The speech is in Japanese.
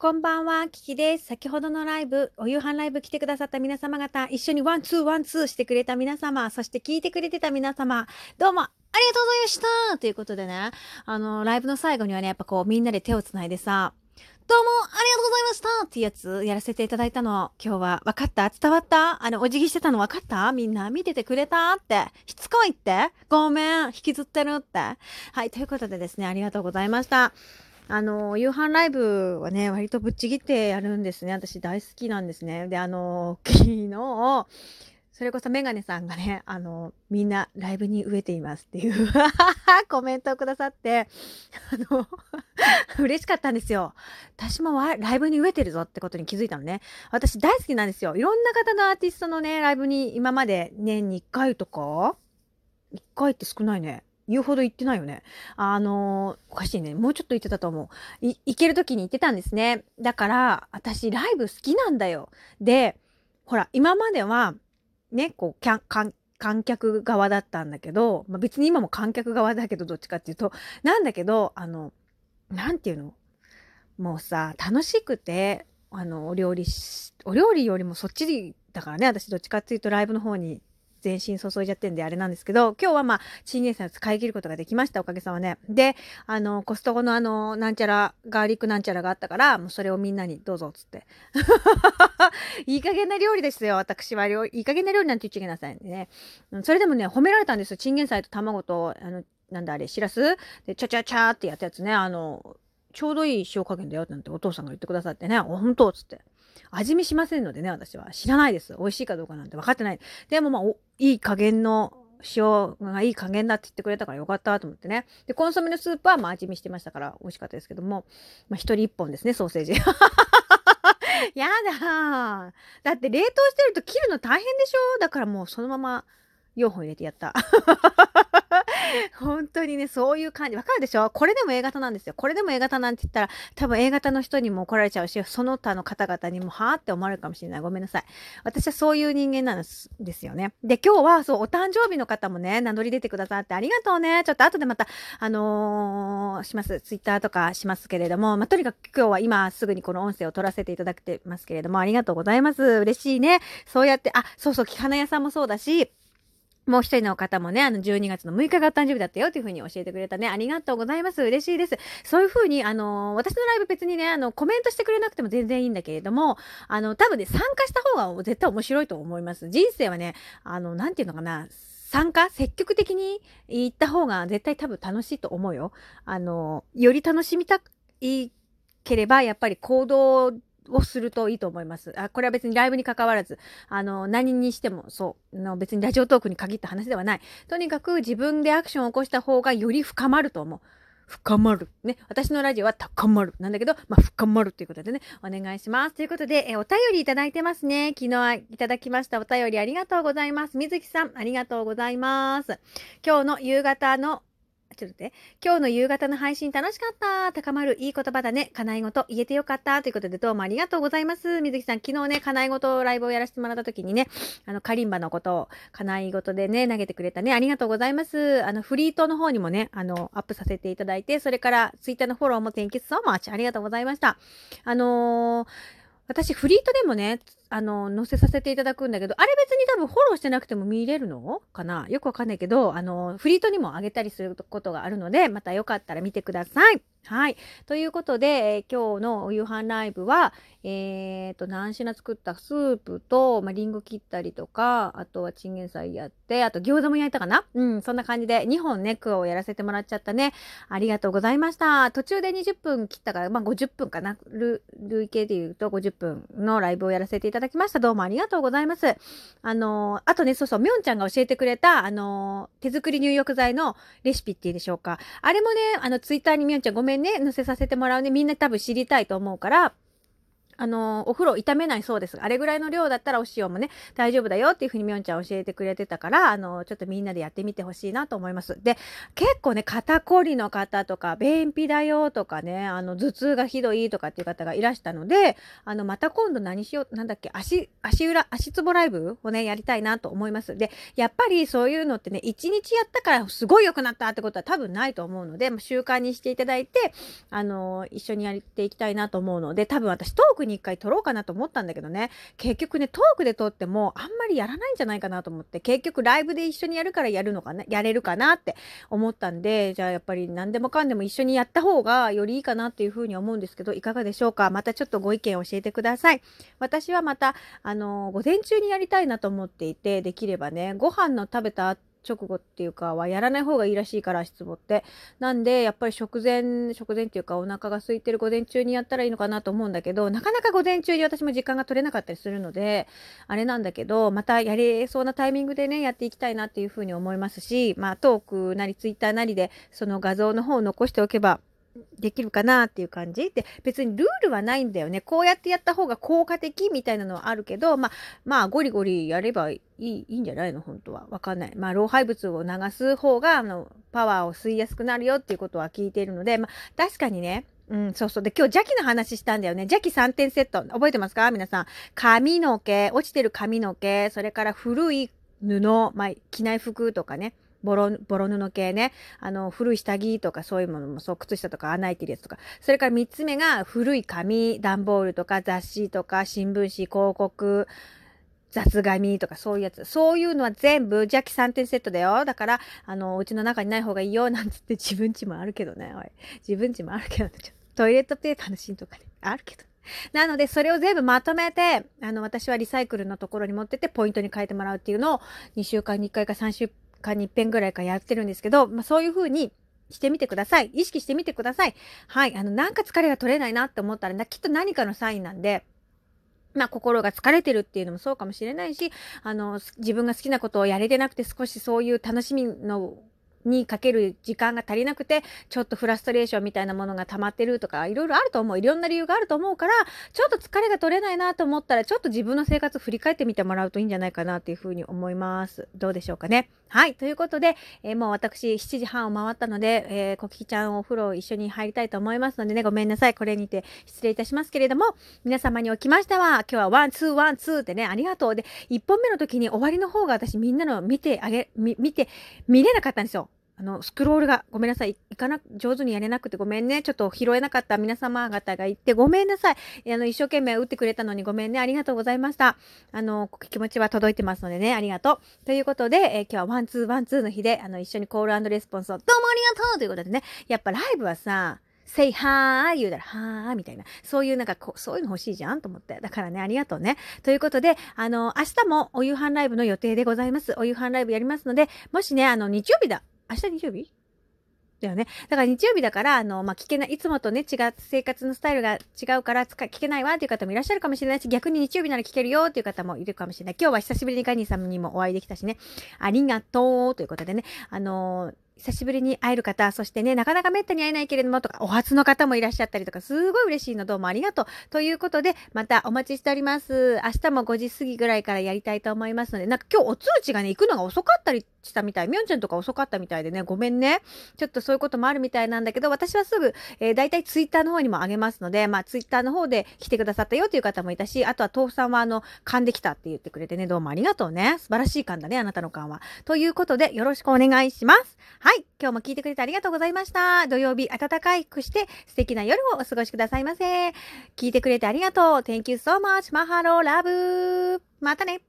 こんばんは、キキです。先ほどのライブ、お夕飯ライブ来てくださった皆様方、一緒にワンツーワンツーしてくれた皆様、そして聞いてくれてた皆様、どうもありがとうございましたということでね、あの、ライブの最後にはね、やっぱこう、みんなで手をつないでさ、どうもありがとうございましたっていうやつやらせていただいたの。今日は分かった？伝わった？あの、お辞儀してたの分かった？みんな見ててくれた？って。しつこいって？ごめん引きずってるって。はい、ということでですね、ありがとうございました。あの、夕飯ライブはね、割とぶっちぎってやるんですね。私大好きなんですね。で、あの、昨日、それこそメガネさんがね、あの、みんなライブに飢えていますっていう コメントをくださって、あの、嬉しかったんですよ。私もライブに飢えてるぞってことに気づいたのね。私大好きなんですよ。いろんな方のアーティストのね、ライブに今まで年に1回とか ?1 回って少ないね。言うほど言ってないよね。あのー、おかしいね。もうちょっと言ってたと思う。い、行ける時に言ってたんですね。だから、私ライブ好きなんだよ。で、ほら、今までは、ね、こう、キャン、観観客側だったんだけど、まあ、別に今も観客側だけど、どっちかっていうと、なんだけど、あの、なんていうの？もうさ、楽しくて、あの、お料理し、お料理よりもそっちだからね、私どっちかっていうとライブの方に全身注いじゃってんであれなんですけど、今日はまあ、チンゲン菜を使い切ることができました、おかげさまで。で、あの、コストコのあの、なんちゃら、ガーリックなんちゃらがあったから、もうそれをみんなにどうぞ、つって。いい加減な料理ですよ、私は。いい加減な料理なんて言っちゃいけなさいね。それでもね、褒められたんですよ。チンゲン菜と卵と、あの、なんだあれ、しらすで、ちゃちゃちゃってやったやつね、あの、ちょうどいい塩加減だよなんてお父さんが言ってくださってね、本当つって。味見しませんのでね、私は。知らないです。美味しいかどうかなんて分かってない。でもまあ、いい加減の塩がいい加減だって言ってくれたからよかったと思ってね。で、コンソメのスープはまあ味見してましたから美味しかったですけども、まあ一人一本ですね、ソーセージ。やだだって冷凍してると切るの大変でしょ？だからもうそのまま4本入れてやった。本当にね、そういう感じ。わかるでしょ？これでも A 型なんですよ。これでも A 型なんて言ったら、多分 A 型の人にも怒られちゃうし、その他の方々にも、はぁって思われるかもしれない。ごめんなさい。私はそういう人間なんですですよね。で、今日は、そう、お誕生日の方もね、名乗り出てくださってありがとうね。ちょっと後でまた、あのー、します。ツイッターとかしますけれども、まあ、とにかく今日は今すぐにこの音声を取らせていただいてますけれども、ありがとうございます。嬉しいね。そうやって、あ、そうそう、木花屋さんもそうだし、もう一人の方もね、あの、12月の6日が誕生日だったよというふうに教えてくれたね。ありがとうございます。嬉しいです。そういうふうに、あの、私のライブ別にね、あの、コメントしてくれなくても全然いいんだけれども、あの、多分ね、参加した方が絶対面白いと思います。人生はね、あの、なんていうのかな、参加積極的に行った方が絶対多分楽しいと思うよ。あの、より楽しみたいければ、やっぱり行動をするといいと思います。あ、これは別にライブに関わらず、あの、何にしてもそう、の別にラジオトークに限った話ではない。とにかく自分でアクションを起こした方がより深まると思う。深まる。ね。私のラジオは高まる。なんだけど、まあ、深まるということでね、お願いします。ということで、えお便りいただいてますね。昨日いただきましたお便りありがとうございます。水木さん、ありがとうございます。今日の夕方のちょっと待って。今日の夕方の配信楽しかった。高まるいい言葉だね。叶い事言えてよかった。ということでどうもありがとうございます。水木さん、昨日ね、叶い事ライブをやらせてもらった時にね、あの、カリンバのことを叶い事でね、投げてくれたね。ありがとうございます。あの、フリートの方にもね、あの、アップさせていただいて、それからツイッターのフォローも Thank you so much. ありがとうございました。あのー私、フリートでもね、あの、載せさせていただくんだけど、あれ別に多分フォローしてなくても見れるの？かな？よくわかんないけど、あの、フリートにもあげたりすることがあるので、またよかったら見てください。はい。ということで、えー、今日のお夕飯ライブは、えー、と、何品作った？スープと、まあ、リンゴ切ったりとか、あとはチンゲン菜やって、あと餃子も焼いたかな？うん、そんな感じで2本ね、クをやらせてもらっちゃったね。ありがとうございました。途中で20分切ったから、まあ、50分かな？累計で言うと50分のライブをやらせていただただきました。どうもありがとうございます。あの、あとね、そうそう、みょんちゃんが教えてくれた、あの、手作り入浴剤のレシピっていいでしょうか。あれもね、あの、ツイッターにみょんちゃんごめんね、載せさせてもらうね。みんな多分知りたいと思うから、あの、お風呂炒めないそうです。あれぐらいの量だったらお塩もね、大丈夫だよっていうふうにみょんちゃん教えてくれてたから、あの、ちょっとみんなでやってみてほしいなと思います。で、結構ね、肩こりの方とか、便秘だよとかね、あの、頭痛がひどいとかっていう方がいらしたので、あの、また今度何しよう、なんだっけ、足、足裏、足つぼライブをね、やりたいなと思います。で、やっぱりそういうのってね、一日やったからすごい良くなったってことは多分ないと思うので、習慣にしていただいて、あの、一緒にやっていきたいなと思うので、多分私トークに一回撮ろうかなと思ったんだけどね、結局ね、トークで撮ってもあんまりやらないんじゃないかなと思って、結局ライブで一緒にやるからやるのかな、やれるかなって思ったんで、じゃあやっぱり何でもかんでも一緒にやった方がよりいいかなっていうふうに思うんですけど、いかがでしょうか？またちょっとご意見教えてください。私はまた、あの、午前中にやりたいなと思っていて、できればね、ご飯の食べた後直後っていうかはやらない方がいいらしいから足つぼって。なんでやっぱり食前、食前っていうかお腹が空いてる午前中にやったらいいのかなと思うんだけど、なかなか午前中に私も時間が取れなかったりするので、あれなんだけど、またやれそうなタイミングでね、やっていきたいなっていうふうに思いますし、まあトークなりツイッターなりでその画像の方を残しておけば、できるかなっていう感じ？で別にルールはないんだよねこうやってやった方が効果的みたいなのはあるけどまあまあゴリゴリやればいいいいんじゃないの？本当はわかんないまあ老廃物を流す方があのパワーを吸いやすくなるよっていうことは聞いているのでまあ確かにねうん、そうそう。で、今日邪気の話したんだよね。邪気3点セット。覚えてますか？皆さん。髪の毛、落ちてる髪の毛、それから古い布、まあ、着ない服とかね。ボロ、ボロ布系ね。あの、古い下着とかそういうものもそう、靴下とか穴開いてるやつとか。それから三つ目が古い紙、段ボールとか雑誌とか新聞紙、広告、雑紙とかそういうやつ。そういうのは全部邪気3点セットだよ。だから、あの、うちの中にない方がいいよ。なんつって自分ちもあるけどね。おい。自分ちもあるけど、ね、トイレットペーパーの芯とかね。あるけど。なので、それを全部まとめて、あの、私はリサイクルのところに持ってって、ポイントに変えてもらうっていうのを、2週間に1回か3週間に1遍ぐらいかやってるんですけど、まあ、そういう風にしてみてください。意識してみてください。はい。あの、なんか疲れが取れないなって思ったら、きっと何かのサインなんで、まあ、心が疲れてるっていうのもそうかもしれないし、あの、自分が好きなことをやれてなくて少しそういう楽しみのにかける時間が足りなくて、ちょっとフラストレーションみたいなものが溜まってるとか、いろいろあると思う。いろんな理由があると思うから、ちょっと疲れが取れないなと思ったら、ちょっと自分の生活を振り返ってみてもらうといいんじゃないかなっていうふうに思います。どうでしょうかね。はい。ということで、えー、もう私7時半を回ったので、えー、コキちゃんお風呂一緒に入りたいと思いますのでね、ごめんなさい。これにて失礼いたしますけれども、皆様におきましては、今日はワン、ツー、ワン、ツーってね、ありがとう。で、1本目の時に終わりの方が私みんなの見てあげ、み見て、見れなかったんですよ。あの、スクロールがごめんなさい。いかな、上手にやれなくてごめんね。ちょっと拾えなかった皆様方がいてごめんなさい。あの、一生懸命打ってくれたのにごめんね。ありがとうございました。あの、気持ちは届いてますのでね。ありがとう。ということで、えー、今日はワンツーワンツーの日で、あの、一緒にコールレスポンスをどうもありがとうということでね。やっぱライブはさ、say はー言うたら、はーみたいな。そういうなんかこ、そういうの欲しいじゃんと思って。だからね、ありがとうね。ということで、あの、明日もお夕飯ライブの予定でございます。お夕飯ライブやりますので、もしね、あの、日曜日だ。明日日曜日？だよね。だから日曜日だから、あの、まあ、聞けない、いつもとね、違う生活のスタイルが違うから、聞けないわっていう方もいらっしゃるかもしれないし、逆に日曜日なら聞けるよっていう方もいるかもしれない。今日は久しぶりにガニーさんにもお会いできたしね、ありがとうということでね、あの久しぶりに会える方、そしてね、なかなかめったに会えないけれども、とか、お初の方もいらっしゃったりとか、すごい嬉しいの、どうもありがとう。ということで、またお待ちしております。明日も5時過ぎぐらいからやりたいと思いますので、なんか今日お通知がね、行くのが遅かったりしたみたい。みょんちゃんとか遅かったみたいでね、ごめんね。ちょっとそういうこともあるみたいなんだけど、私はすぐ、えー、大体ツイッターの方にもあげますので、まあ、ツイッターの方で来てくださったよという方もいたし、あとは豆腐さんはあの、噛んできたって言ってくれてね、どうもありがとうね。素晴らしい噛んだね、あなたの勘は。ということで、よろしくお願いします。はい。今日も聞いてくれてありがとうございました。土曜日、暖かくして素敵な夜をお過ごしくださいませ。聞いてくれてありがとう。Thank you so much. マハローラブまたね。